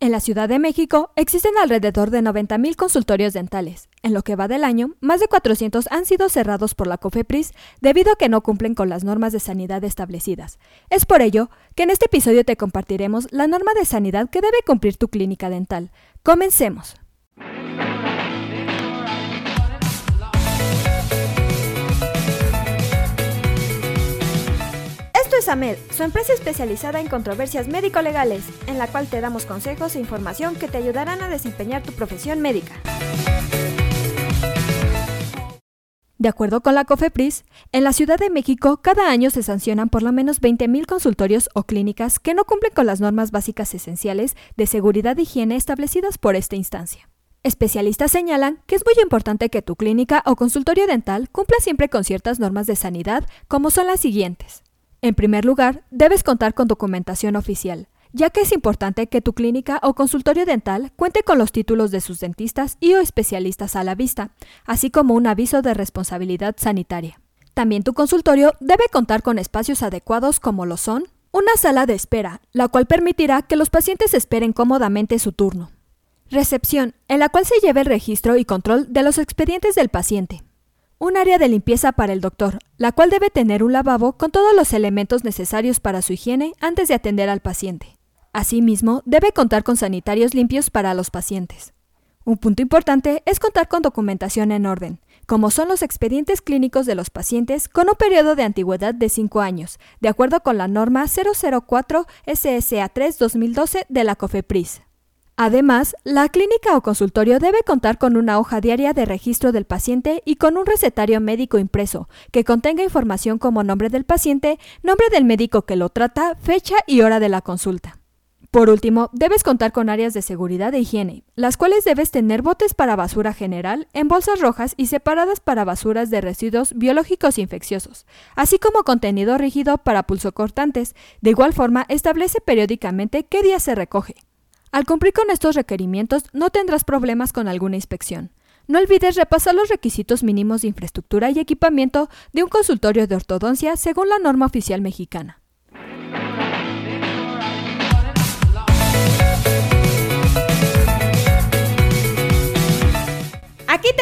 En la Ciudad de México existen alrededor de 90.000 consultorios dentales. En lo que va del año, más de 400 han sido cerrados por la COFEPRIS debido a que no cumplen con las normas de sanidad establecidas. Es por ello que en este episodio te compartiremos la norma de sanidad que debe cumplir tu clínica dental. Comencemos. Es AMED, su empresa especializada en controversias médico-legales, en la cual te damos consejos e información que te ayudarán a desempeñar tu profesión médica. De acuerdo con la COFEPRIS, en la Ciudad de México cada año se sancionan por lo menos 20.000 consultorios o clínicas que no cumplen con las normas básicas esenciales de seguridad e higiene establecidas por esta instancia. Especialistas señalan que es muy importante que tu clínica o consultorio dental cumpla siempre con ciertas normas de sanidad, como son las siguientes. En primer lugar, debes contar con documentación oficial, ya que es importante que tu clínica o consultorio dental cuente con los títulos de sus dentistas y o especialistas a la vista, así como un aviso de responsabilidad sanitaria. También tu consultorio debe contar con espacios adecuados como lo son una sala de espera, la cual permitirá que los pacientes esperen cómodamente su turno. Recepción, en la cual se lleve el registro y control de los expedientes del paciente. Un área de limpieza para el doctor, la cual debe tener un lavabo con todos los elementos necesarios para su higiene antes de atender al paciente. Asimismo, debe contar con sanitarios limpios para los pacientes. Un punto importante es contar con documentación en orden, como son los expedientes clínicos de los pacientes con un periodo de antigüedad de 5 años, de acuerdo con la norma 004 SSA 3 2012 de la COFEPRIS. Además, la clínica o consultorio debe contar con una hoja diaria de registro del paciente y con un recetario médico impreso, que contenga información como nombre del paciente, nombre del médico que lo trata, fecha y hora de la consulta. Por último, debes contar con áreas de seguridad e higiene, las cuales debes tener botes para basura general en bolsas rojas y separadas para basuras de residuos biológicos infecciosos, así como contenido rígido para pulsocortantes. De igual forma, establece periódicamente qué día se recoge. Al cumplir con estos requerimientos no tendrás problemas con alguna inspección. No olvides repasar los requisitos mínimos de infraestructura y equipamiento de un consultorio de ortodoncia según la norma oficial mexicana.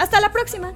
Hasta la próxima.